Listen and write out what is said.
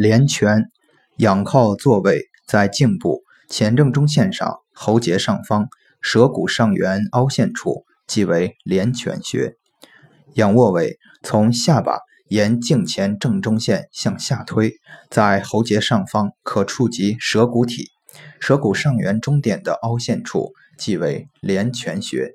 连泉，仰靠坐位在颈部前正中线上喉结上方舌骨上缘凹陷处，即为连泉穴。仰卧位从下巴沿颈前正中线向下推，在喉结上方可触及舌骨体，舌骨上缘中点的凹陷处，即为连泉穴。